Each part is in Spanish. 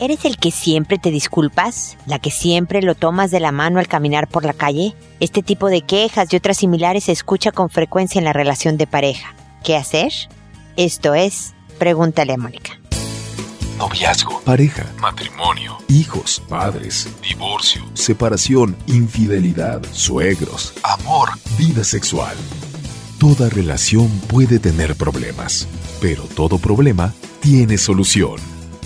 ¿Eres el que siempre te disculpas? ¿La que siempre lo tomas de la mano al caminar por la calle? Este tipo de quejas y otras similares se escucha con frecuencia en la relación de pareja. ¿Qué hacer? Esto es Pregúntale a Mónica. Noviazgo, pareja, matrimonio, hijos, padres, divorcio, separación, infidelidad, suegros, amor, vida sexual. Toda relación puede tener problemas, pero todo problema tiene solución.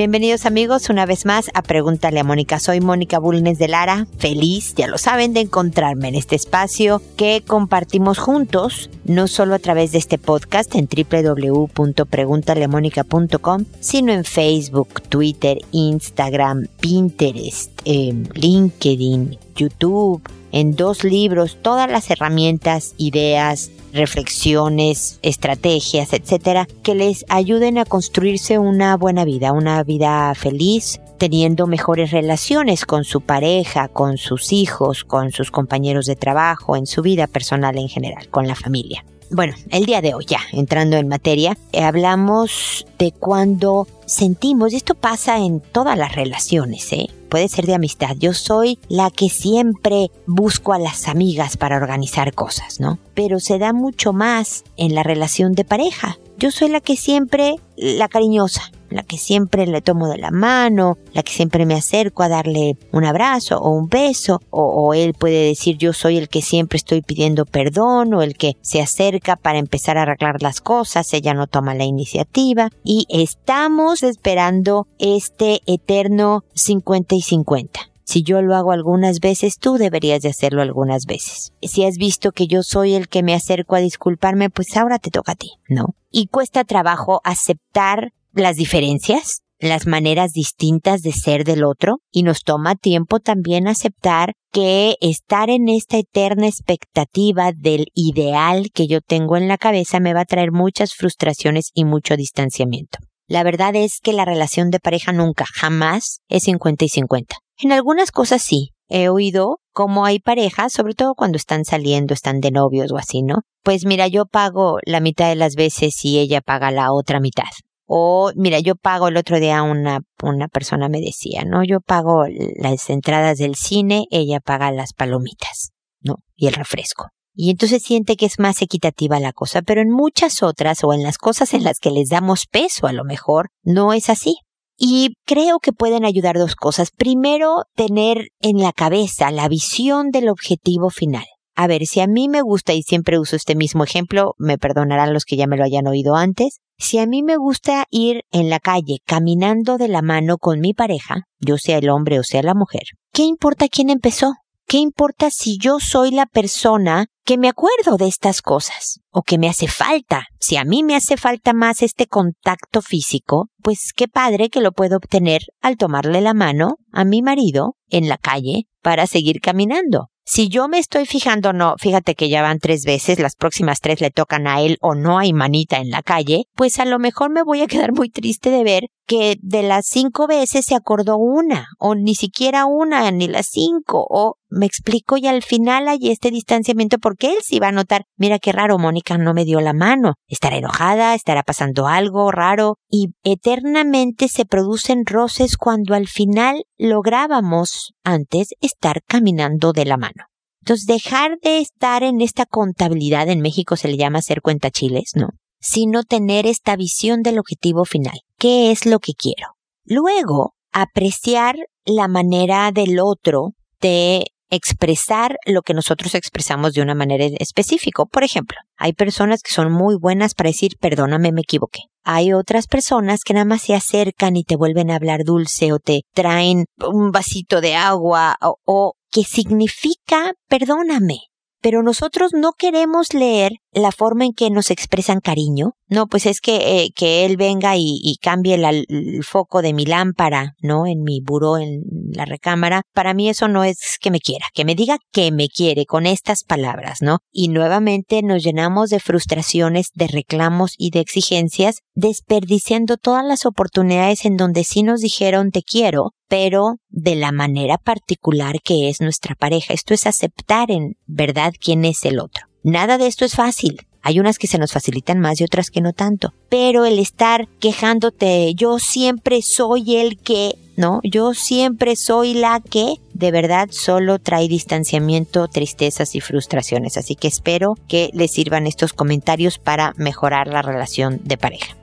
Bienvenidos amigos una vez más a Pregúntale a Mónica. Soy Mónica Bulnes de Lara, feliz, ya lo saben, de encontrarme en este espacio que compartimos juntos, no solo a través de este podcast en www.preguntaleamónica.com, sino en Facebook, Twitter, Instagram, Pinterest, eh, LinkedIn, YouTube, en dos libros todas las herramientas, ideas, reflexiones, estrategias, etcétera, que les ayuden a construirse una buena vida, una vida feliz, teniendo mejores relaciones con su pareja, con sus hijos, con sus compañeros de trabajo, en su vida personal en general, con la familia. Bueno, el día de hoy ya, entrando en materia, eh, hablamos de cuando sentimos, esto pasa en todas las relaciones, ¿eh? puede ser de amistad. Yo soy la que siempre busco a las amigas para organizar cosas, ¿no? Pero se da mucho más en la relación de pareja. Yo soy la que siempre, la cariñosa, la que siempre le tomo de la mano, la que siempre me acerco a darle un abrazo o un beso, o, él puede decir yo soy el que siempre estoy pidiendo perdón, o el que se acerca para empezar a arreglar las cosas, ella no toma la iniciativa, y estamos esperando este eterno 50 y 50. Si yo lo hago algunas veces, tú deberías de hacerlo algunas veces. Si has visto que yo soy el que me acerco a disculparme, pues ahora te toca a ti, ¿no? Y cuesta trabajo aceptar las diferencias, las maneras distintas de ser del otro y nos toma tiempo también aceptar que estar en esta eterna expectativa del ideal que yo tengo en la cabeza me va a traer muchas frustraciones y mucho distanciamiento. La verdad es que la relación de pareja nunca, jamás es 50 y 50. En algunas cosas sí. He oído cómo hay parejas, sobre todo cuando están saliendo, están de novios o así, ¿no? Pues mira, yo pago la mitad de las veces y ella paga la otra mitad. O, mira, yo pago el otro día una, una persona me decía, ¿no? Yo pago las entradas del cine, ella paga las palomitas, ¿no? Y el refresco. Y entonces siente que es más equitativa la cosa, pero en muchas otras o en las cosas en las que les damos peso a lo mejor, no es así. Y creo que pueden ayudar dos cosas. Primero, tener en la cabeza la visión del objetivo final. A ver, si a mí me gusta, y siempre uso este mismo ejemplo, me perdonarán los que ya me lo hayan oído antes, si a mí me gusta ir en la calle caminando de la mano con mi pareja, yo sea el hombre o sea la mujer, ¿qué importa quién empezó? ¿Qué importa si yo soy la persona que me acuerdo de estas cosas o que me hace falta? Si a mí me hace falta más este contacto físico, pues qué padre que lo puedo obtener al tomarle la mano a mi marido en la calle para seguir caminando. Si yo me estoy fijando, no, fíjate que ya van tres veces, las próximas tres le tocan a él o no hay manita en la calle, pues a lo mejor me voy a quedar muy triste de ver que de las cinco veces se acordó una, o ni siquiera una, ni las cinco, o me explico y al final hay este distanciamiento porque él sí va a notar, mira qué raro, Mónica no me dio la mano, estará enojada, estará pasando algo raro, y eternamente se producen roces cuando al final lográbamos antes estar caminando de la mano. Entonces, dejar de estar en esta contabilidad, en México se le llama hacer cuentachiles, ¿no? Sino tener esta visión del objetivo final. ¿Qué es lo que quiero? Luego, apreciar la manera del otro de expresar lo que nosotros expresamos de una manera específica. Por ejemplo, hay personas que son muy buenas para decir, perdóname, me equivoqué. Hay otras personas que nada más se acercan y te vuelven a hablar dulce o te traen un vasito de agua o, o que significa perdóname. Pero nosotros no queremos leer la forma en que nos expresan cariño. No, pues es que, eh, que él venga y, cambie el foco de mi lámpara, ¿no? En mi buró, en la recámara. Para mí eso no es que me quiera, que me diga que me quiere con estas palabras, ¿no? Y nuevamente nos llenamos de frustraciones, de reclamos y de exigencias, desperdiciando todas las oportunidades en donde sí nos dijeron te quiero, pero de la manera particular que es nuestra pareja. Esto es aceptar en verdad quién es el otro. Nada de esto es fácil. Hay unas que se nos facilitan más y otras que no tanto. Pero el estar quejándote, yo siempre soy el que, ¿no? Yo siempre soy la que, de verdad solo trae distanciamiento, tristezas y frustraciones. Así que espero que les sirvan estos comentarios para mejorar la relación de pareja.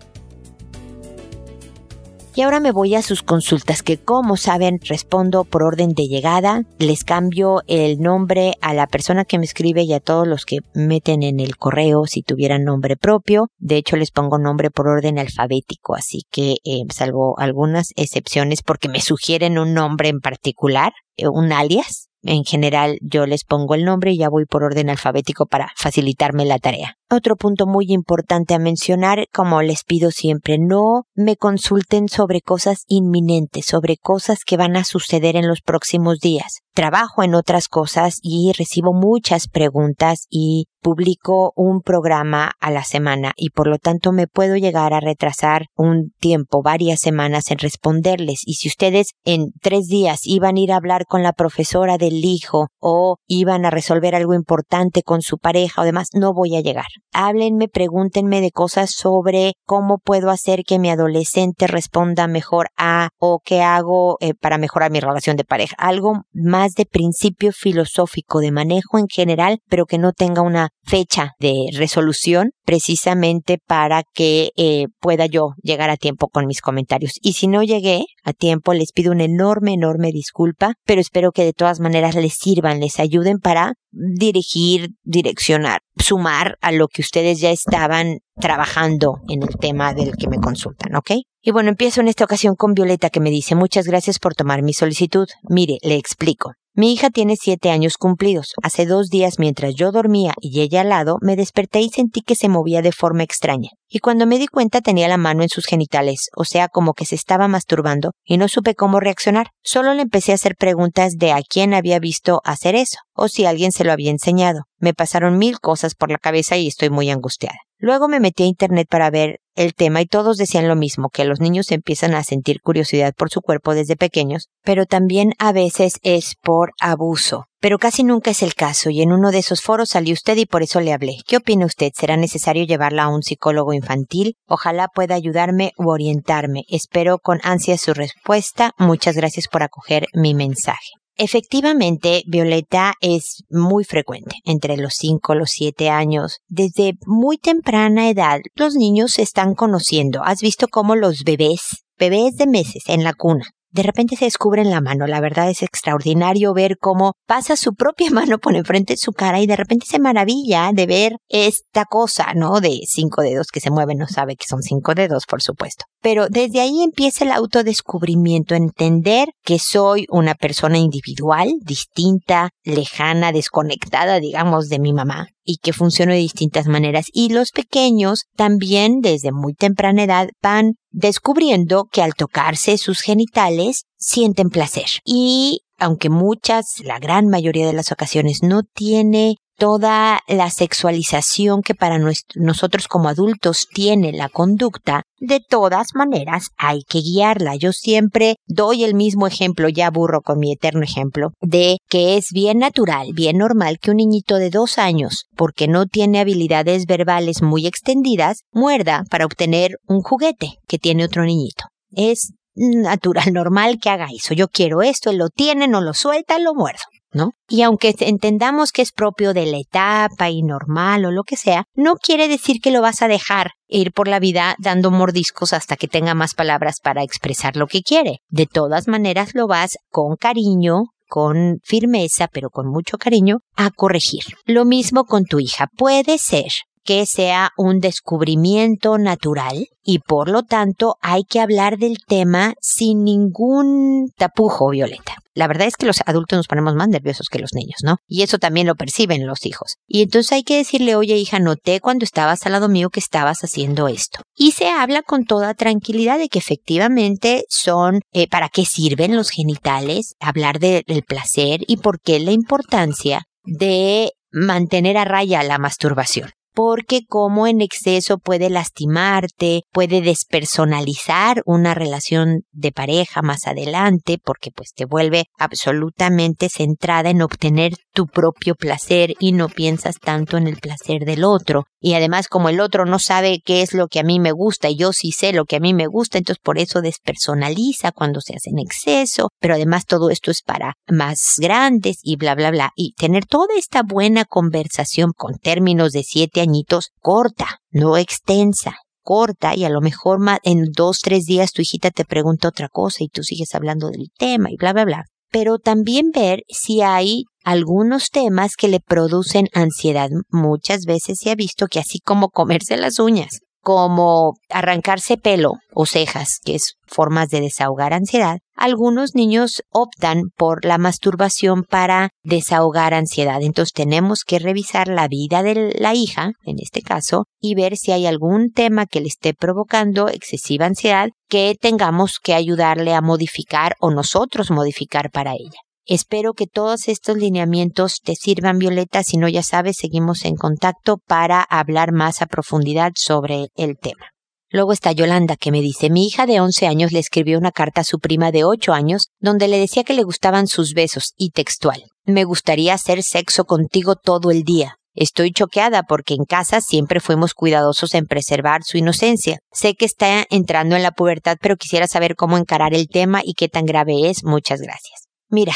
Y ahora me voy a sus consultas, que como saben respondo por orden de llegada. Les cambio el nombre a la persona que me escribe y a todos los que meten en el correo si tuvieran nombre propio. De hecho les pongo nombre por orden alfabético, así que eh, salvo algunas excepciones porque me sugieren un nombre en particular, eh, un alias. En general yo les pongo el nombre y ya voy por orden alfabético para facilitarme la tarea. Otro punto muy importante a mencionar, como les pido siempre, no me consulten sobre cosas inminentes, sobre cosas que van a suceder en los próximos días. Trabajo en otras cosas y recibo muchas preguntas y publico un programa a la semana y por lo tanto me puedo llegar a retrasar un tiempo, varias semanas en responderles. Y si ustedes en tres días iban a ir a hablar con la profesora del hijo o iban a resolver algo importante con su pareja o demás, no voy a llegar háblenme, pregúntenme de cosas sobre cómo puedo hacer que mi adolescente responda mejor a o qué hago eh, para mejorar mi relación de pareja. Algo más de principio filosófico, de manejo en general, pero que no tenga una fecha de resolución precisamente para que eh, pueda yo llegar a tiempo con mis comentarios. Y si no llegué a tiempo, les pido una enorme, enorme disculpa, pero espero que de todas maneras les sirvan, les ayuden para dirigir, direccionar, sumar a lo que ustedes ya estaban trabajando en el tema del que me consultan, ¿ok? Y bueno, empiezo en esta ocasión con Violeta que me dice muchas gracias por tomar mi solicitud. Mire, le explico. Mi hija tiene siete años cumplidos. Hace dos días, mientras yo dormía y ella al lado, me desperté y sentí que se movía de forma extraña. Y cuando me di cuenta tenía la mano en sus genitales, o sea, como que se estaba masturbando, y no supe cómo reaccionar. Solo le empecé a hacer preguntas de a quién había visto hacer eso, o si alguien se lo había enseñado. Me pasaron mil cosas por la cabeza y estoy muy angustiada. Luego me metí a internet para ver el tema y todos decían lo mismo, que los niños empiezan a sentir curiosidad por su cuerpo desde pequeños, pero también a veces es por abuso. Pero casi nunca es el caso y en uno de esos foros salió usted y por eso le hablé. ¿Qué opina usted? ¿Será necesario llevarla a un psicólogo infantil? Ojalá pueda ayudarme u orientarme. Espero con ansia su respuesta. Muchas gracias por acoger mi mensaje. Efectivamente, Violeta es muy frecuente entre los 5 y los 7 años. Desde muy temprana edad, los niños se están conociendo. ¿Has visto cómo los bebés, bebés de meses en la cuna, de repente se descubren la mano. La verdad es extraordinario ver cómo pasa su propia mano por enfrente de su cara y de repente se maravilla de ver esta cosa, ¿no? De cinco dedos que se mueven, no sabe que son cinco dedos, por supuesto. Pero desde ahí empieza el autodescubrimiento, entender que soy una persona individual, distinta, lejana, desconectada, digamos, de mi mamá y que funciona de distintas maneras. Y los pequeños también desde muy temprana edad van descubriendo que al tocarse sus genitales sienten placer. Y aunque muchas, la gran mayoría de las ocasiones no tiene toda la sexualización que para nosotros como adultos tiene la conducta, de todas maneras hay que guiarla. Yo siempre doy el mismo ejemplo, ya burro con mi eterno ejemplo, de que es bien natural, bien normal que un niñito de dos años, porque no tiene habilidades verbales muy extendidas, muerda para obtener un juguete que tiene otro niñito. Es natural, normal que haga eso. Yo quiero esto, él lo tiene, no lo suelta, lo muerdo. ¿No? Y aunque entendamos que es propio de la etapa y normal o lo que sea, no quiere decir que lo vas a dejar ir por la vida dando mordiscos hasta que tenga más palabras para expresar lo que quiere. De todas maneras lo vas con cariño, con firmeza, pero con mucho cariño, a corregir. Lo mismo con tu hija. Puede ser que sea un descubrimiento natural y por lo tanto hay que hablar del tema sin ningún tapujo, Violeta. La verdad es que los adultos nos ponemos más nerviosos que los niños, ¿no? Y eso también lo perciben los hijos. Y entonces hay que decirle, oye hija, noté cuando estabas al lado mío que estabas haciendo esto. Y se habla con toda tranquilidad de que efectivamente son, eh, para qué sirven los genitales, hablar del placer y por qué la importancia de mantener a raya la masturbación porque como en exceso puede lastimarte, puede despersonalizar una relación de pareja más adelante, porque pues te vuelve absolutamente centrada en obtener tu propio placer y no piensas tanto en el placer del otro. Y además como el otro no sabe qué es lo que a mí me gusta y yo sí sé lo que a mí me gusta, entonces por eso despersonaliza cuando se hace en exceso, pero además todo esto es para más grandes y bla bla bla. Y tener toda esta buena conversación con términos de siete corta, no extensa, corta y a lo mejor en dos, tres días tu hijita te pregunta otra cosa y tú sigues hablando del tema y bla, bla, bla. Pero también ver si hay algunos temas que le producen ansiedad. Muchas veces se ha visto que así como comerse las uñas, como arrancarse pelo o cejas, que es formas de desahogar ansiedad, algunos niños optan por la masturbación para desahogar ansiedad. Entonces tenemos que revisar la vida de la hija, en este caso, y ver si hay algún tema que le esté provocando excesiva ansiedad que tengamos que ayudarle a modificar o nosotros modificar para ella. Espero que todos estos lineamientos te sirvan, Violeta. Si no, ya sabes, seguimos en contacto para hablar más a profundidad sobre el tema. Luego está Yolanda, que me dice, mi hija de 11 años le escribió una carta a su prima de 8 años, donde le decía que le gustaban sus besos, y textual. Me gustaría hacer sexo contigo todo el día. Estoy choqueada porque en casa siempre fuimos cuidadosos en preservar su inocencia. Sé que está entrando en la pubertad, pero quisiera saber cómo encarar el tema y qué tan grave es. Muchas gracias. Mira,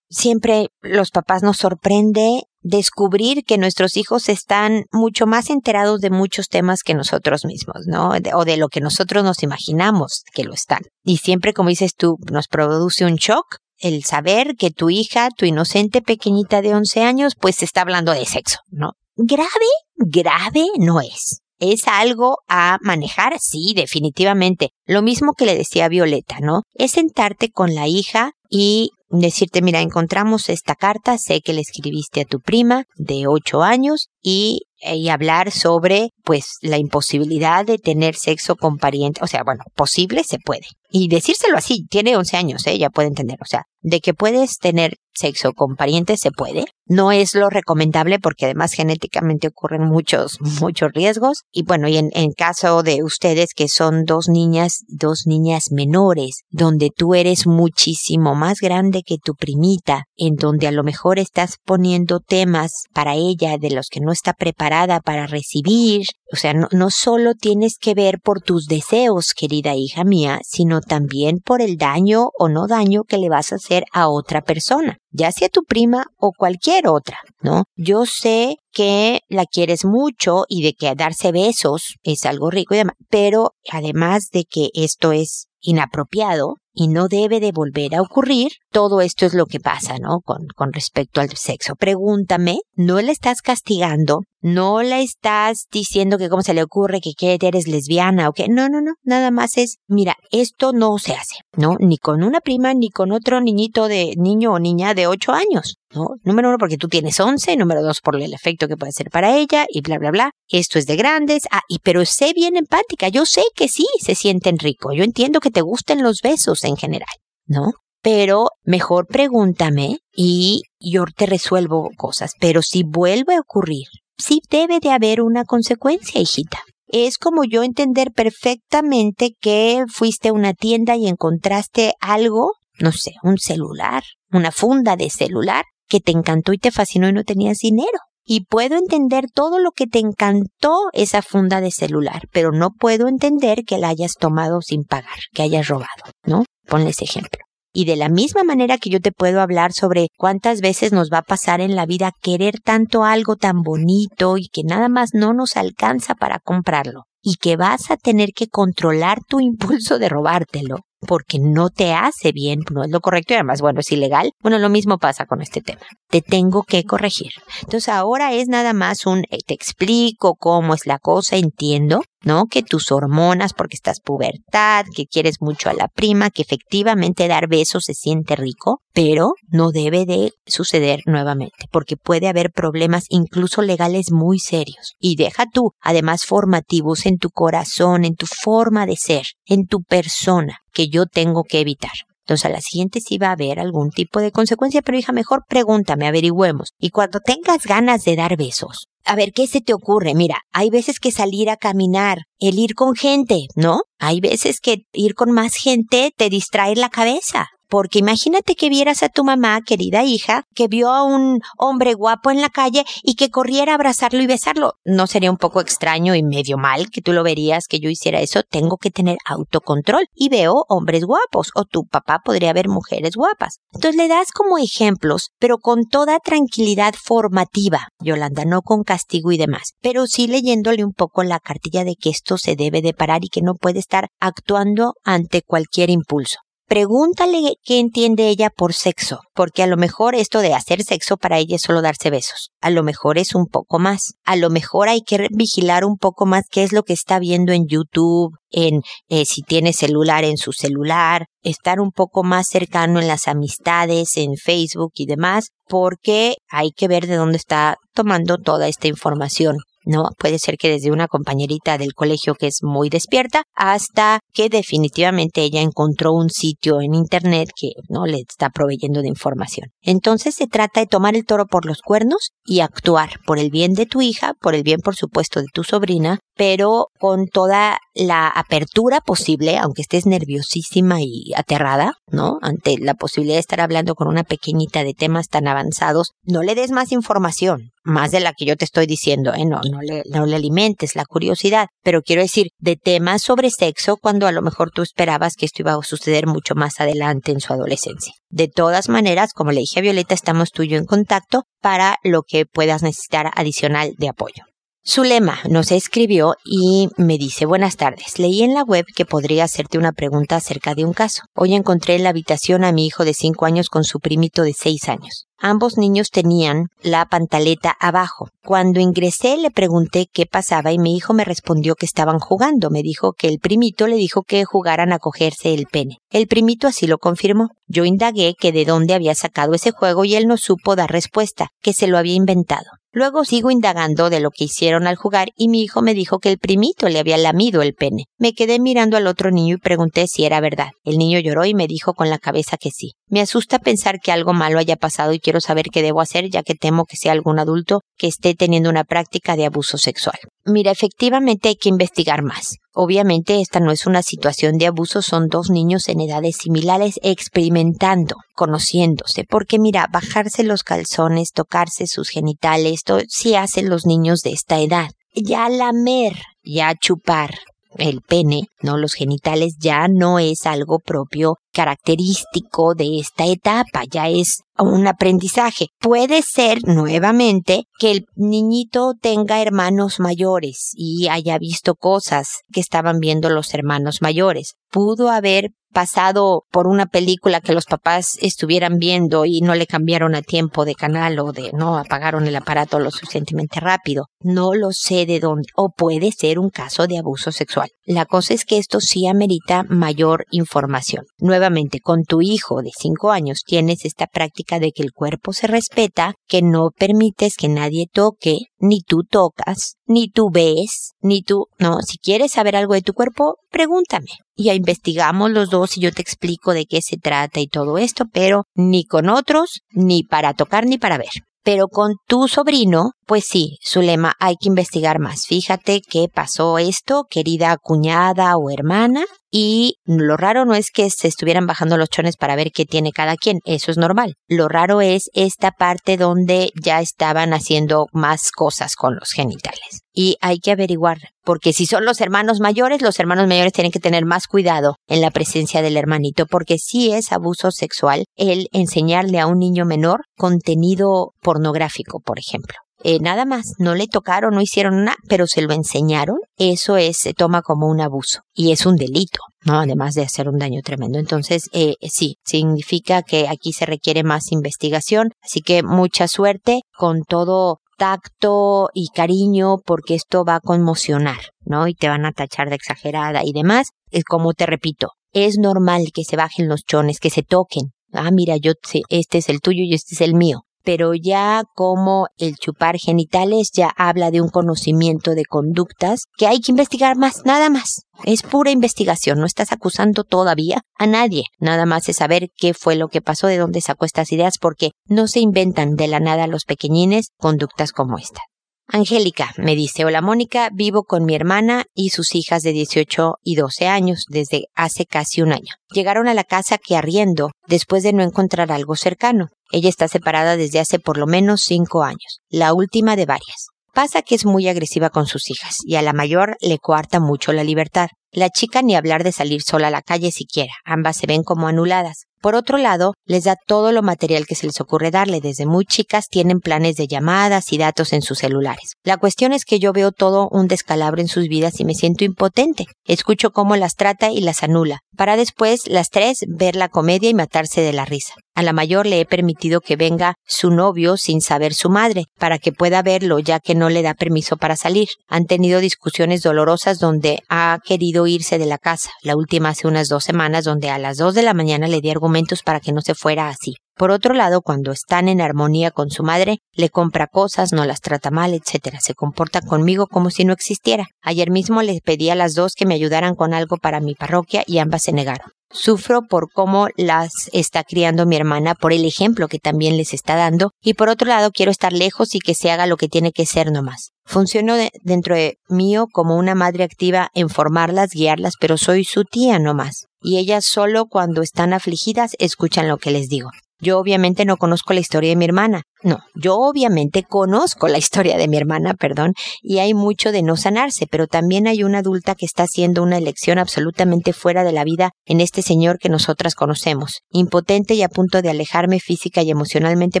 siempre los papás nos sorprende descubrir que nuestros hijos están mucho más enterados de muchos temas que nosotros mismos, ¿no? o de lo que nosotros nos imaginamos que lo están. Y siempre, como dices tú, nos produce un shock el saber que tu hija, tu inocente pequeñita de 11 años, pues está hablando de sexo, ¿no? Grave, grave no es. ¿Es algo a manejar? Sí, definitivamente. Lo mismo que le decía Violeta, ¿no? Es sentarte con la hija y decirte, mira, encontramos esta carta, sé que le escribiste a tu prima de ocho años y, y hablar sobre, pues, la imposibilidad de tener sexo con parientes. O sea, bueno, posible se puede. Y decírselo así, tiene 11 años, ¿eh? ya puede entender. O sea, de que puedes tener sexo con parientes se puede. No es lo recomendable porque además genéticamente ocurren muchos, muchos riesgos. Y bueno, y en, en caso de ustedes que son dos niñas, dos niñas menores, donde tú eres muchísimo más grande que tu primita, en donde a lo mejor estás poniendo temas para ella de los que no está preparada para recibir. O sea, no, solo tienes que ver por tus deseos, querida hija mía, sino también por el daño o no daño que le vas a hacer a otra persona, ya sea tu prima o cualquier otra, ¿no? Yo sé que la quieres mucho y de que darse besos es algo rico y demás, pero además de que esto es inapropiado, y no debe de volver a ocurrir. Todo esto es lo que pasa, ¿no? Con respecto al sexo. Pregúntame, no le estás castigando, no le estás diciendo que cómo se le ocurre que, que eres lesbiana o que no, no, no, nada más es, mira, esto no se hace, ¿no? Ni con una prima ni con otro niñito de niño o niña de ocho años. ¿no? Número uno, porque tú tienes once, número dos, por el efecto que puede ser para ella, y bla, bla, bla. Esto es de grandes. Ah, y pero sé bien empática. Yo sé que sí se sienten rico. Yo entiendo que te gusten los besos en general, ¿no? Pero mejor pregúntame y yo te resuelvo cosas. Pero si vuelve a ocurrir, sí debe de haber una consecuencia, hijita. Es como yo entender perfectamente que fuiste a una tienda y encontraste algo, no sé, un celular, una funda de celular, que te encantó y te fascinó y no tenías dinero. Y puedo entender todo lo que te encantó esa funda de celular, pero no puedo entender que la hayas tomado sin pagar, que hayas robado, ¿no? Ponle ese ejemplo. Y de la misma manera que yo te puedo hablar sobre cuántas veces nos va a pasar en la vida querer tanto algo tan bonito y que nada más no nos alcanza para comprarlo y que vas a tener que controlar tu impulso de robártelo porque no te hace bien, no es lo correcto y además, bueno, es ilegal. Bueno, lo mismo pasa con este tema. Te tengo que corregir. Entonces ahora es nada más un, eh, te explico cómo es la cosa, entiendo, ¿no? Que tus hormonas, porque estás pubertad, que quieres mucho a la prima, que efectivamente dar besos se siente rico, pero no debe de suceder nuevamente, porque puede haber problemas incluso legales muy serios. Y deja tú, además, formativos en tu corazón, en tu forma de ser, en tu persona que yo tengo que evitar. Entonces a la siguiente sí va a haber algún tipo de consecuencia, pero hija, mejor pregúntame, averigüemos. Y cuando tengas ganas de dar besos, a ver, ¿qué se te ocurre? Mira, hay veces que salir a caminar, el ir con gente, ¿no? Hay veces que ir con más gente te distrae la cabeza. Porque imagínate que vieras a tu mamá, querida hija, que vio a un hombre guapo en la calle y que corriera a abrazarlo y besarlo. ¿No sería un poco extraño y medio mal que tú lo verías que yo hiciera eso? Tengo que tener autocontrol y veo hombres guapos o tu papá podría ver mujeres guapas. Entonces le das como ejemplos, pero con toda tranquilidad formativa, Yolanda, no con castigo y demás, pero sí leyéndole un poco la cartilla de que esto se debe de parar y que no puede estar actuando ante cualquier impulso pregúntale qué entiende ella por sexo, porque a lo mejor esto de hacer sexo para ella es solo darse besos, a lo mejor es un poco más, a lo mejor hay que vigilar un poco más qué es lo que está viendo en YouTube, en eh, si tiene celular en su celular, estar un poco más cercano en las amistades, en Facebook y demás, porque hay que ver de dónde está tomando toda esta información. ¿No? Puede ser que desde una compañerita del colegio que es muy despierta hasta que definitivamente ella encontró un sitio en internet que no le está proveyendo de información. Entonces se trata de tomar el toro por los cuernos y actuar por el bien de tu hija, por el bien por supuesto de tu sobrina, pero con toda la apertura posible, aunque estés nerviosísima y aterrada, ¿no? Ante la posibilidad de estar hablando con una pequeñita de temas tan avanzados, no le des más información, más de la que yo te estoy diciendo, ¿eh? No, no le, no le alimentes la curiosidad, pero quiero decir, de temas sobre sexo cuando a lo mejor tú esperabas que esto iba a suceder mucho más adelante en su adolescencia. De todas maneras, como le dije a Violeta, estamos tú y yo en contacto para lo que puedas necesitar adicional de apoyo. Zulema nos escribió y me dice, buenas tardes, leí en la web que podría hacerte una pregunta acerca de un caso. Hoy encontré en la habitación a mi hijo de 5 años con su primito de 6 años. Ambos niños tenían la pantaleta abajo. Cuando ingresé le pregunté qué pasaba y mi hijo me respondió que estaban jugando. Me dijo que el primito le dijo que jugaran a cogerse el pene. El primito así lo confirmó. Yo indagué que de dónde había sacado ese juego y él no supo dar respuesta, que se lo había inventado. Luego sigo indagando de lo que hicieron al jugar y mi hijo me dijo que el primito le había lamido el pene. Me quedé mirando al otro niño y pregunté si era verdad. El niño lloró y me dijo con la cabeza que sí. Me asusta pensar que algo malo haya pasado y quiero saber qué debo hacer ya que temo que sea algún adulto que esté teniendo una práctica de abuso sexual. Mira, efectivamente hay que investigar más. Obviamente esta no es una situación de abuso, son dos niños en edades similares experimentando, conociéndose, porque mira, bajarse los calzones, tocarse sus genitales, esto sí hacen los niños de esta edad. Ya lamer, ya chupar, el pene, no los genitales, ya no es algo propio característico de esta etapa, ya es un aprendizaje. Puede ser nuevamente que el niñito tenga hermanos mayores y haya visto cosas que estaban viendo los hermanos mayores. Pudo haber pasado por una película que los papás estuvieran viendo y no le cambiaron a tiempo de canal o de no apagaron el aparato lo suficientemente rápido. No lo sé de dónde. O puede ser un caso de abuso sexual. La cosa es que esto sí amerita mayor información. Nuevamente, con tu hijo de 5 años tienes esta práctica de que el cuerpo se respeta, que no permites que nadie toque, ni tú tocas, ni tú ves, ni tú, no, si quieres saber algo de tu cuerpo, pregúntame. Y investigamos los dos y yo te explico de qué se trata y todo esto, pero ni con otros, ni para tocar, ni para ver. Pero con tu sobrino, pues sí, Zulema, hay que investigar más. Fíjate qué pasó esto, querida cuñada o hermana, y lo raro no es que se estuvieran bajando los chones para ver qué tiene cada quien, eso es normal. Lo raro es esta parte donde ya estaban haciendo más cosas con los genitales. Y hay que averiguar, porque si son los hermanos mayores, los hermanos mayores tienen que tener más cuidado en la presencia del hermanito, porque si es abuso sexual el enseñarle a un niño menor contenido pornográfico, por ejemplo eh, nada más, no le tocaron, no hicieron nada, pero se lo enseñaron, eso es, se toma como un abuso y es un delito, ¿no? Además de hacer un daño tremendo. Entonces, eh, sí, significa que aquí se requiere más investigación, así que mucha suerte con todo tacto y cariño porque esto va a conmocionar, ¿no? Y te van a tachar de exagerada y demás. Es como te repito, es normal que se bajen los chones, que se toquen. Ah, mira, yo este es el tuyo y este es el mío. Pero ya como el chupar genitales ya habla de un conocimiento de conductas que hay que investigar más, nada más. Es pura investigación, no estás acusando todavía a nadie. Nada más es saber qué fue lo que pasó, de dónde sacó estas ideas, porque no se inventan de la nada los pequeñines conductas como esta. Angélica me dice, hola Mónica, vivo con mi hermana y sus hijas de 18 y 12 años desde hace casi un año. Llegaron a la casa que arriendo después de no encontrar algo cercano. Ella está separada desde hace por lo menos cinco años, la última de varias. Pasa que es muy agresiva con sus hijas y a la mayor le coarta mucho la libertad. La chica ni hablar de salir sola a la calle siquiera, ambas se ven como anuladas. Por otro lado, les da todo lo material que se les ocurre darle. Desde muy chicas tienen planes de llamadas y datos en sus celulares. La cuestión es que yo veo todo un descalabro en sus vidas y me siento impotente. Escucho cómo las trata y las anula, para después las tres ver la comedia y matarse de la risa. A la mayor le he permitido que venga su novio sin saber su madre, para que pueda verlo ya que no le da permiso para salir. Han tenido discusiones dolorosas donde ha querido irse de la casa, la última hace unas dos semanas donde a las dos de la mañana le di argumentos para que no se fuera así. Por otro lado, cuando están en armonía con su madre, le compra cosas, no las trata mal, etc. Se comporta conmigo como si no existiera. Ayer mismo les pedí a las dos que me ayudaran con algo para mi parroquia y ambas se negaron. Sufro por cómo las está criando mi hermana, por el ejemplo que también les está dando, y por otro lado quiero estar lejos y que se haga lo que tiene que ser nomás. Funciono dentro de mío como una madre activa en formarlas, guiarlas, pero soy su tía nomás. Y ellas solo cuando están afligidas escuchan lo que les digo. Yo obviamente no conozco la historia de mi hermana. No, yo obviamente conozco la historia de mi hermana, perdón, y hay mucho de no sanarse, pero también hay una adulta que está haciendo una elección absolutamente fuera de la vida en este señor que nosotras conocemos, impotente y a punto de alejarme física y emocionalmente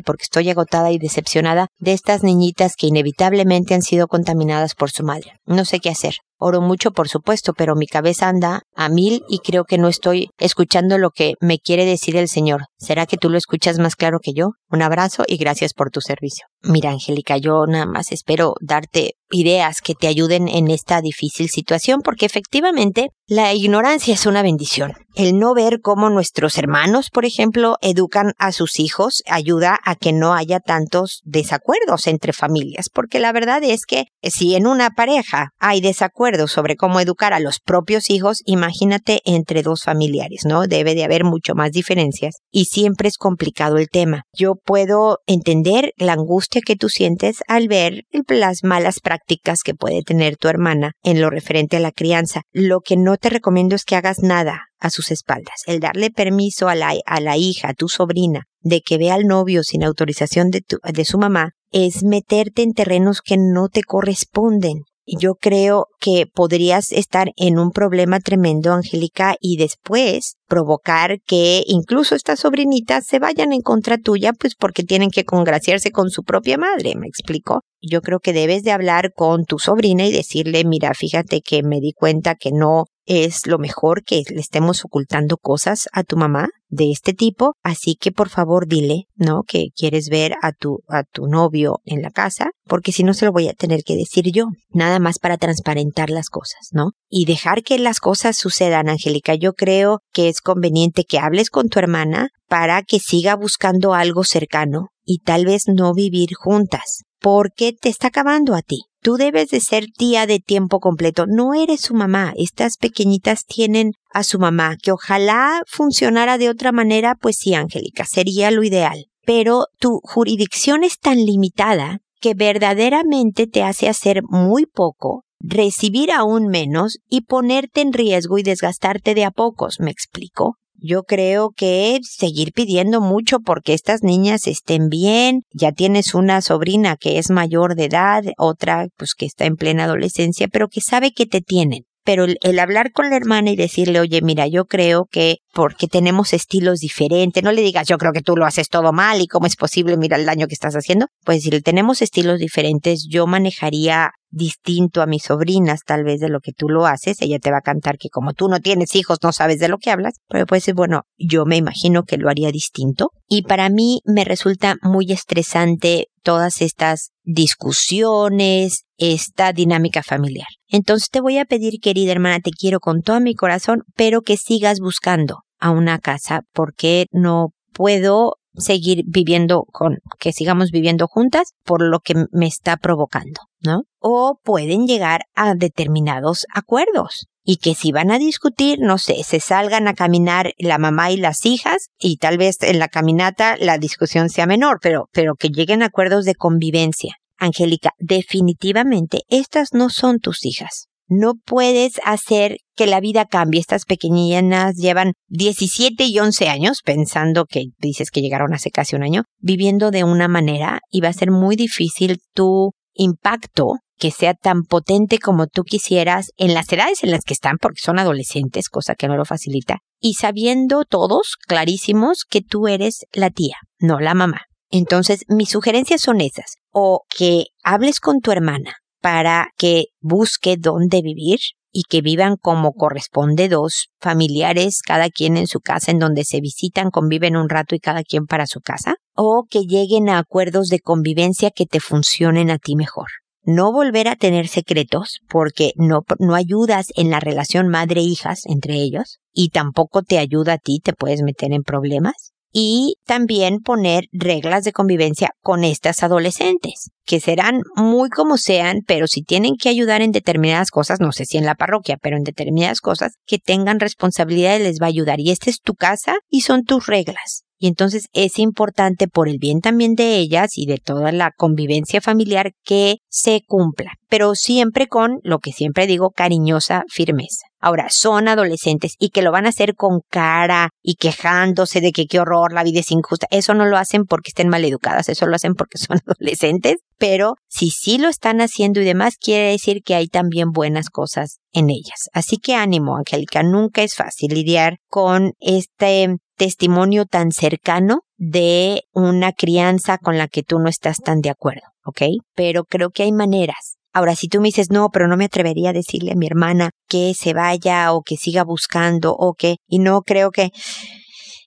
porque estoy agotada y decepcionada de estas niñitas que inevitablemente han sido contaminadas por su madre. No sé qué hacer. Oro mucho, por supuesto, pero mi cabeza anda a mil y creo que no estoy escuchando lo que me quiere decir el Señor. ¿Será que tú lo escuchas más claro que yo? Un abrazo y gracias por tu servicio. Mira, Angélica, yo nada más espero darte ideas que te ayuden en esta difícil situación, porque efectivamente la ignorancia es una bendición. El no ver cómo nuestros hermanos, por ejemplo, educan a sus hijos ayuda a que no haya tantos desacuerdos entre familias, porque la verdad es que si en una pareja hay desacuerdos sobre cómo educar a los propios hijos, imagínate entre dos familiares, ¿no? Debe de haber mucho más diferencias y siempre es complicado el tema. Yo puedo entender la angustia que tú sientes al ver las malas prácticas que puede tener tu hermana en lo referente a la crianza. Lo que no te recomiendo es que hagas nada a sus espaldas. El darle permiso a la, a la hija, a tu sobrina, de que vea al novio sin autorización de, tu, de su mamá, es meterte en terrenos que no te corresponden yo creo que podrías estar en un problema tremendo, Angélica, y después provocar que incluso estas sobrinitas se vayan en contra tuya, pues porque tienen que congraciarse con su propia madre, ¿me explico? Yo creo que debes de hablar con tu sobrina y decirle, mira, fíjate que me di cuenta que no es lo mejor que le estemos ocultando cosas a tu mamá de este tipo, así que por favor dile, ¿no? Que quieres ver a tu a tu novio en la casa, porque si no se lo voy a tener que decir yo, nada más para transparentar las cosas, ¿no? Y dejar que las cosas sucedan, Angélica. Yo creo que es conveniente que hables con tu hermana para que siga buscando algo cercano y tal vez no vivir juntas, porque te está acabando a ti. Tú debes de ser tía de tiempo completo. No eres su mamá. Estas pequeñitas tienen a su mamá. Que ojalá funcionara de otra manera, pues sí, Angélica, sería lo ideal. Pero tu jurisdicción es tan limitada que verdaderamente te hace hacer muy poco, recibir aún menos y ponerte en riesgo y desgastarte de a pocos. ¿Me explico? Yo creo que seguir pidiendo mucho porque estas niñas estén bien. Ya tienes una sobrina que es mayor de edad, otra pues que está en plena adolescencia, pero que sabe que te tienen. Pero el, hablar con la hermana y decirle, oye, mira, yo creo que porque tenemos estilos diferentes, no le digas, yo creo que tú lo haces todo mal y cómo es posible, mira el daño que estás haciendo, pues si tenemos estilos diferentes, yo manejaría distinto a mis sobrinas tal vez de lo que tú lo haces, ella te va a cantar que como tú no tienes hijos no sabes de lo que hablas, pero pues bueno, yo me imagino que lo haría distinto. Y para mí me resulta muy estresante todas estas discusiones, esta dinámica familiar. Entonces te voy a pedir, querida hermana, te quiero con todo mi corazón, pero que sigas buscando a una casa porque no puedo seguir viviendo con, que sigamos viviendo juntas por lo que me está provocando, ¿no? O pueden llegar a determinados acuerdos y que si van a discutir, no sé, se salgan a caminar la mamá y las hijas y tal vez en la caminata la discusión sea menor, pero, pero que lleguen a acuerdos de convivencia. Angélica, definitivamente estas no son tus hijas. No puedes hacer que la vida cambie. Estas pequeñinas llevan 17 y 11 años, pensando que dices que llegaron hace casi un año, viviendo de una manera y va a ser muy difícil tu impacto que sea tan potente como tú quisieras en las edades en las que están, porque son adolescentes, cosa que no lo facilita, y sabiendo todos clarísimos que tú eres la tía, no la mamá. Entonces, mis sugerencias son esas, o que hables con tu hermana para que busque dónde vivir y que vivan como corresponde dos familiares, cada quien en su casa, en donde se visitan, conviven un rato y cada quien para su casa, o que lleguen a acuerdos de convivencia que te funcionen a ti mejor no volver a tener secretos porque no, no ayudas en la relación madre-hijas entre ellos y tampoco te ayuda a ti, te puedes meter en problemas. Y también poner reglas de convivencia con estas adolescentes, que serán muy como sean, pero si tienen que ayudar en determinadas cosas, no sé si en la parroquia, pero en determinadas cosas, que tengan responsabilidad les va a ayudar. Y esta es tu casa y son tus reglas. Y entonces es importante por el bien también de ellas y de toda la convivencia familiar que se cumpla, pero siempre con lo que siempre digo, cariñosa firmeza. Ahora, son adolescentes y que lo van a hacer con cara y quejándose de que qué horror, la vida es injusta. Eso no lo hacen porque estén mal educadas, eso lo hacen porque son adolescentes, pero si sí lo están haciendo y demás, quiere decir que hay también buenas cosas en ellas. Así que ánimo, Angélica, nunca es fácil lidiar con este testimonio tan cercano de una crianza con la que tú no estás tan de acuerdo, ¿ok? Pero creo que hay maneras. Ahora, si tú me dices, no, pero no me atrevería a decirle a mi hermana que se vaya o que siga buscando o que, y no creo que...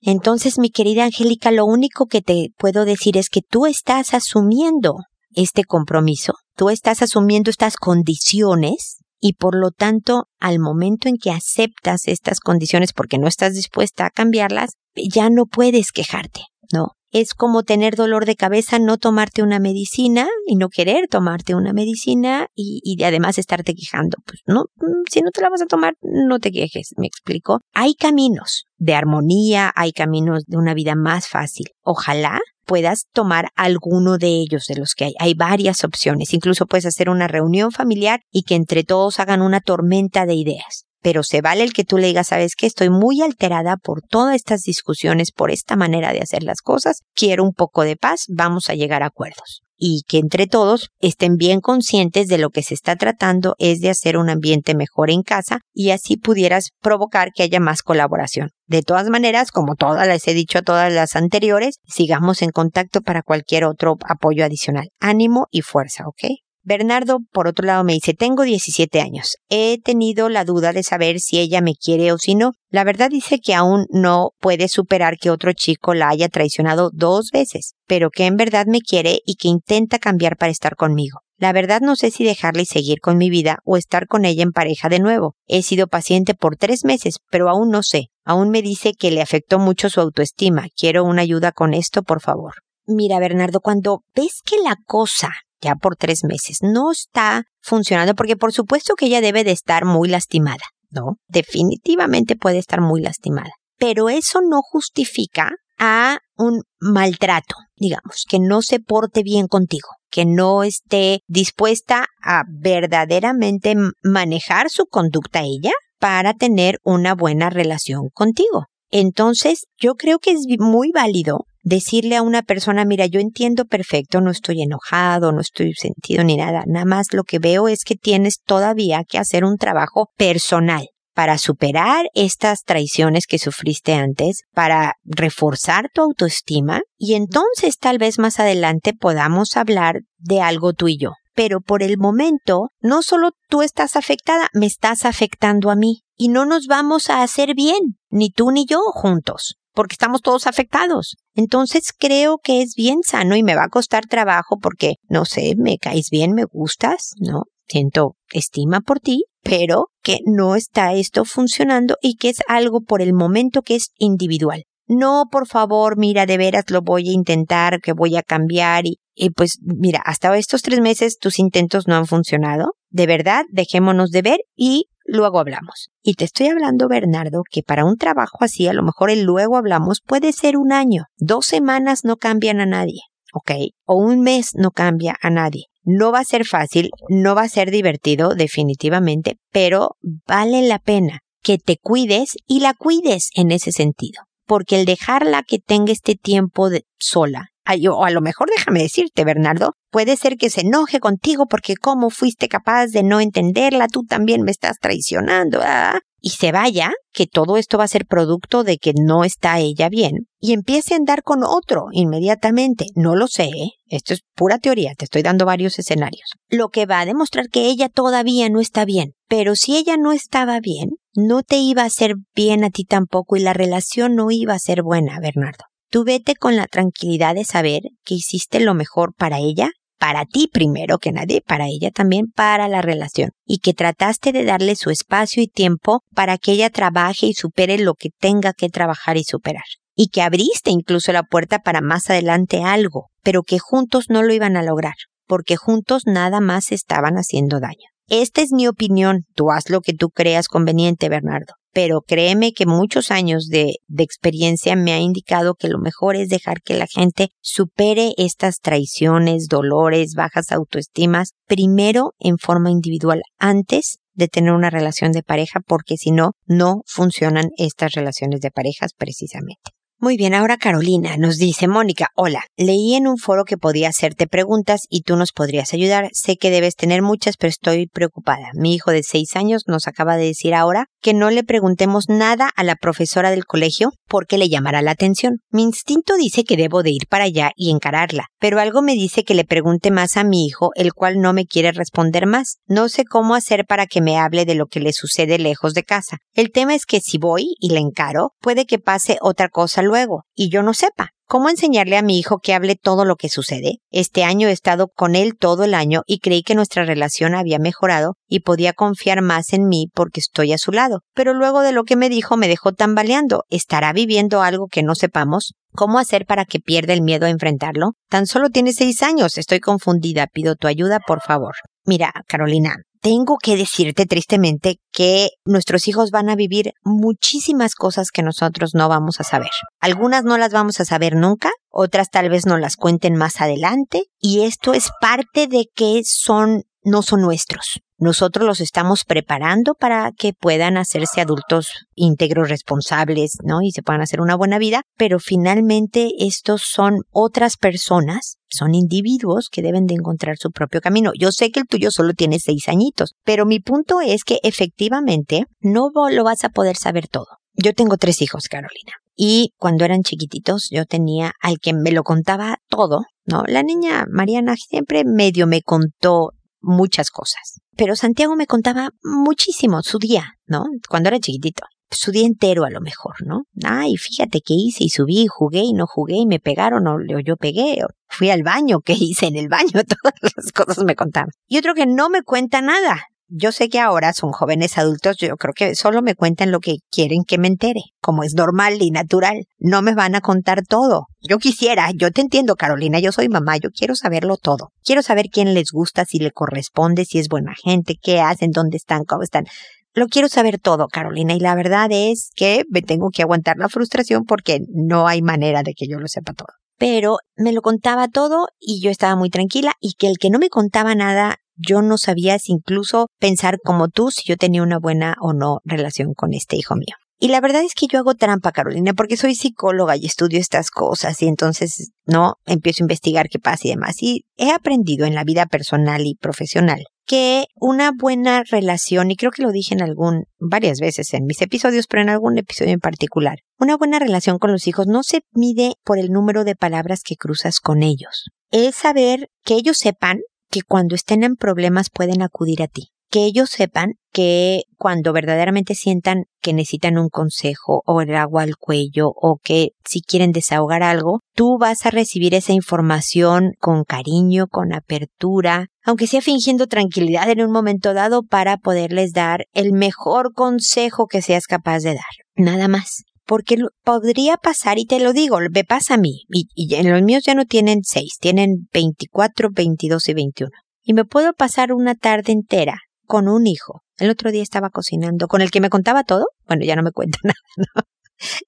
Entonces, mi querida Angélica, lo único que te puedo decir es que tú estás asumiendo este compromiso, tú estás asumiendo estas condiciones y por lo tanto, al momento en que aceptas estas condiciones porque no estás dispuesta a cambiarlas, ya no puedes quejarte, ¿no? Es como tener dolor de cabeza, no tomarte una medicina y no querer tomarte una medicina y, y además estarte quejando. Pues no, mm, si no te la vas a tomar, no te quejes, me explico. Hay caminos de armonía, hay caminos de una vida más fácil. Ojalá puedas tomar alguno de ellos de los que hay. Hay varias opciones. Incluso puedes hacer una reunión familiar y que entre todos hagan una tormenta de ideas. Pero se vale el que tú le digas, sabes que estoy muy alterada por todas estas discusiones, por esta manera de hacer las cosas, quiero un poco de paz, vamos a llegar a acuerdos y que entre todos estén bien conscientes de lo que se está tratando es de hacer un ambiente mejor en casa y así pudieras provocar que haya más colaboración. De todas maneras, como todas les he dicho a todas las anteriores, sigamos en contacto para cualquier otro apoyo adicional. Ánimo y fuerza, ¿ok? Bernardo, por otro lado, me dice, tengo 17 años. He tenido la duda de saber si ella me quiere o si no. La verdad dice que aún no puede superar que otro chico la haya traicionado dos veces, pero que en verdad me quiere y que intenta cambiar para estar conmigo. La verdad no sé si dejarla y seguir con mi vida o estar con ella en pareja de nuevo. He sido paciente por tres meses, pero aún no sé. Aún me dice que le afectó mucho su autoestima. Quiero una ayuda con esto, por favor. Mira, Bernardo, cuando ves que la cosa ya por tres meses. No está funcionando porque por supuesto que ella debe de estar muy lastimada, ¿no? Definitivamente puede estar muy lastimada. Pero eso no justifica a un maltrato, digamos, que no se porte bien contigo, que no esté dispuesta a verdaderamente manejar su conducta ella para tener una buena relación contigo. Entonces, yo creo que es muy válido decirle a una persona, mira, yo entiendo perfecto, no estoy enojado, no estoy sentido ni nada, nada más lo que veo es que tienes todavía que hacer un trabajo personal para superar estas traiciones que sufriste antes, para reforzar tu autoestima y entonces tal vez más adelante podamos hablar de algo tú y yo. Pero por el momento, no solo tú estás afectada, me estás afectando a mí y no nos vamos a hacer bien, ni tú ni yo juntos porque estamos todos afectados. Entonces creo que es bien sano y me va a costar trabajo porque, no sé, me caes bien, me gustas, ¿no? Siento estima por ti, pero que no está esto funcionando y que es algo por el momento que es individual. No, por favor, mira, de veras lo voy a intentar, que voy a cambiar y, y pues mira, hasta estos tres meses tus intentos no han funcionado. De verdad, dejémonos de ver y luego hablamos. Y te estoy hablando, Bernardo, que para un trabajo así, a lo mejor el luego hablamos puede ser un año. Dos semanas no cambian a nadie, ¿ok? O un mes no cambia a nadie. No va a ser fácil, no va a ser divertido, definitivamente, pero vale la pena que te cuides y la cuides en ese sentido. Porque el dejarla que tenga este tiempo de sola, o a lo mejor déjame decirte, Bernardo, puede ser que se enoje contigo porque cómo fuiste capaz de no entenderla, tú también me estás traicionando, ¿ah? y se vaya, que todo esto va a ser producto de que no está ella bien, y empiece a andar con otro inmediatamente. No lo sé, esto es pura teoría, te estoy dando varios escenarios. Lo que va a demostrar que ella todavía no está bien. Pero si ella no estaba bien, no te iba a hacer bien a ti tampoco y la relación no iba a ser buena, Bernardo. Tú vete con la tranquilidad de saber que hiciste lo mejor para ella, para ti primero que nadie, para ella también, para la relación, y que trataste de darle su espacio y tiempo para que ella trabaje y supere lo que tenga que trabajar y superar. Y que abriste incluso la puerta para más adelante algo, pero que juntos no lo iban a lograr, porque juntos nada más estaban haciendo daño. Esta es mi opinión, tú haz lo que tú creas conveniente, Bernardo pero créeme que muchos años de, de, experiencia me ha indicado que lo mejor es dejar que la gente supere estas traiciones, dolores, bajas autoestimas, primero en forma individual, antes de tener una relación de pareja, porque si no, no funcionan estas relaciones de parejas precisamente. Muy bien, ahora Carolina nos dice, Mónica, hola, leí en un foro que podía hacerte preguntas y tú nos podrías ayudar. Sé que debes tener muchas, pero estoy preocupada. Mi hijo de seis años nos acaba de decir ahora que no le preguntemos nada a la profesora del colegio porque le llamará la atención. Mi instinto dice que debo de ir para allá y encararla, pero algo me dice que le pregunte más a mi hijo, el cual no me quiere responder más. No sé cómo hacer para que me hable de lo que le sucede lejos de casa. El tema es que si voy y le encaro, puede que pase otra cosa luego y yo no sepa. ¿Cómo enseñarle a mi hijo que hable todo lo que sucede? Este año he estado con él todo el año y creí que nuestra relación había mejorado y podía confiar más en mí porque estoy a su lado. Pero luego de lo que me dijo me dejó tambaleando. ¿Estará viviendo algo que no sepamos? ¿Cómo hacer para que pierda el miedo a enfrentarlo? Tan solo tiene seis años. Estoy confundida. Pido tu ayuda, por favor. Mira, Carolina, tengo que decirte tristemente que nuestros hijos van a vivir muchísimas cosas que nosotros no vamos a saber. Algunas no las vamos a saber nunca, otras tal vez nos las cuenten más adelante, y esto es parte de que son no son nuestros. Nosotros los estamos preparando para que puedan hacerse adultos íntegros, responsables, ¿no? Y se puedan hacer una buena vida, pero finalmente estos son otras personas, son individuos que deben de encontrar su propio camino. Yo sé que el tuyo solo tiene seis añitos, pero mi punto es que efectivamente no lo vas a poder saber todo. Yo tengo tres hijos, Carolina. Y cuando eran chiquititos, yo tenía al que me lo contaba todo, ¿no? La niña Mariana siempre medio me contó muchas cosas. Pero Santiago me contaba muchísimo su día, ¿no? Cuando era chiquitito. Su día entero a lo mejor, ¿no? Ay, fíjate qué hice y subí, jugué y no jugué y me pegaron o yo pegué o fui al baño, qué hice en el baño, todas las cosas me contaban. Y otro que no me cuenta nada, yo sé que ahora son jóvenes adultos, yo creo que solo me cuentan lo que quieren que me entere, como es normal y natural. No me van a contar todo. Yo quisiera, yo te entiendo Carolina, yo soy mamá, yo quiero saberlo todo. Quiero saber quién les gusta, si le corresponde, si es buena gente, qué hacen, dónde están, cómo están. Lo quiero saber todo, Carolina, y la verdad es que me tengo que aguantar la frustración porque no hay manera de que yo lo sepa todo pero me lo contaba todo y yo estaba muy tranquila y que el que no me contaba nada yo no sabía incluso pensar como tú si yo tenía una buena o no relación con este hijo mío. Y la verdad es que yo hago trampa, Carolina, porque soy psicóloga y estudio estas cosas y entonces, no, empiezo a investigar qué pasa y demás. Y he aprendido en la vida personal y profesional que una buena relación, y creo que lo dije en algún, varias veces en mis episodios, pero en algún episodio en particular, una buena relación con los hijos no se mide por el número de palabras que cruzas con ellos. Es saber que ellos sepan que cuando estén en problemas pueden acudir a ti que ellos sepan que cuando verdaderamente sientan que necesitan un consejo o el agua al cuello o que si quieren desahogar algo, tú vas a recibir esa información con cariño, con apertura, aunque sea fingiendo tranquilidad en un momento dado para poderles dar el mejor consejo que seas capaz de dar. Nada más. Porque podría pasar, y te lo digo, me pasa a mí, y, y los míos ya no tienen seis, tienen 24, 22 y 21. Y me puedo pasar una tarde entera con un hijo. El otro día estaba cocinando, con el que me contaba todo. Bueno, ya no me cuenta nada, ¿no?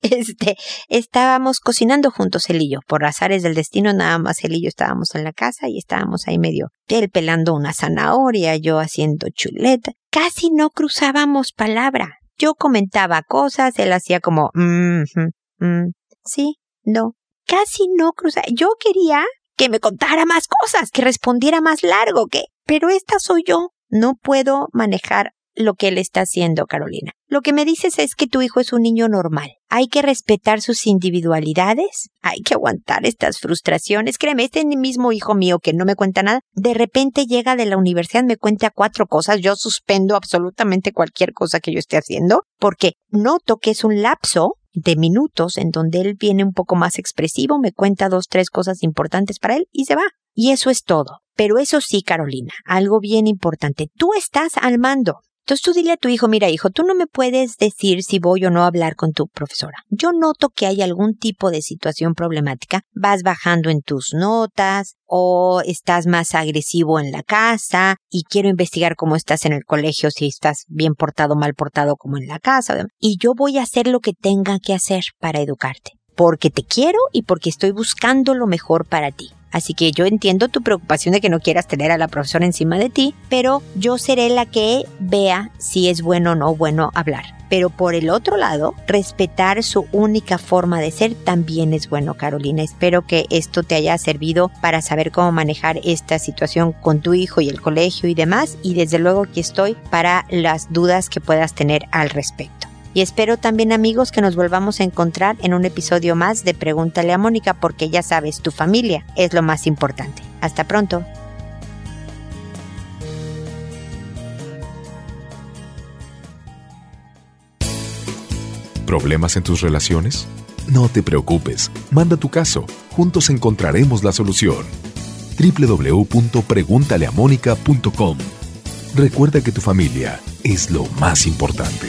Este, estábamos cocinando juntos él y yo. Por azares del destino, nada más él y yo estábamos en la casa y estábamos ahí medio, él pelando una zanahoria, yo haciendo chuleta. Casi no cruzábamos palabra. Yo comentaba cosas, él hacía como, mm, mm, sí, no. Casi no cruzaba. Yo quería que me contara más cosas, que respondiera más largo, que, pero esta soy yo. No puedo manejar lo que él está haciendo, Carolina. Lo que me dices es que tu hijo es un niño normal. Hay que respetar sus individualidades, hay que aguantar estas frustraciones. Créeme, este mismo hijo mío que no me cuenta nada, de repente llega de la universidad, me cuenta cuatro cosas, yo suspendo absolutamente cualquier cosa que yo esté haciendo, porque noto que es un lapso de minutos en donde él viene un poco más expresivo, me cuenta dos, tres cosas importantes para él y se va. Y eso es todo. Pero eso sí, Carolina, algo bien importante. Tú estás al mando. Entonces tú dile a tu hijo, mira hijo, tú no me puedes decir si voy o no a hablar con tu profesora. Yo noto que hay algún tipo de situación problemática. Vas bajando en tus notas o estás más agresivo en la casa y quiero investigar cómo estás en el colegio, si estás bien portado o mal portado como en la casa. Y yo voy a hacer lo que tenga que hacer para educarte. Porque te quiero y porque estoy buscando lo mejor para ti. Así que yo entiendo tu preocupación de que no quieras tener a la profesora encima de ti, pero yo seré la que vea si es bueno o no bueno hablar. Pero por el otro lado, respetar su única forma de ser también es bueno, Carolina. Espero que esto te haya servido para saber cómo manejar esta situación con tu hijo y el colegio y demás. Y desde luego que estoy para las dudas que puedas tener al respecto. Y espero también amigos que nos volvamos a encontrar en un episodio más de Pregúntale a Mónica porque ya sabes, tu familia es lo más importante. Hasta pronto. ¿Problemas en tus relaciones? No te preocupes, manda tu caso, juntos encontraremos la solución. www.preguntaleamónica.com Recuerda que tu familia es lo más importante.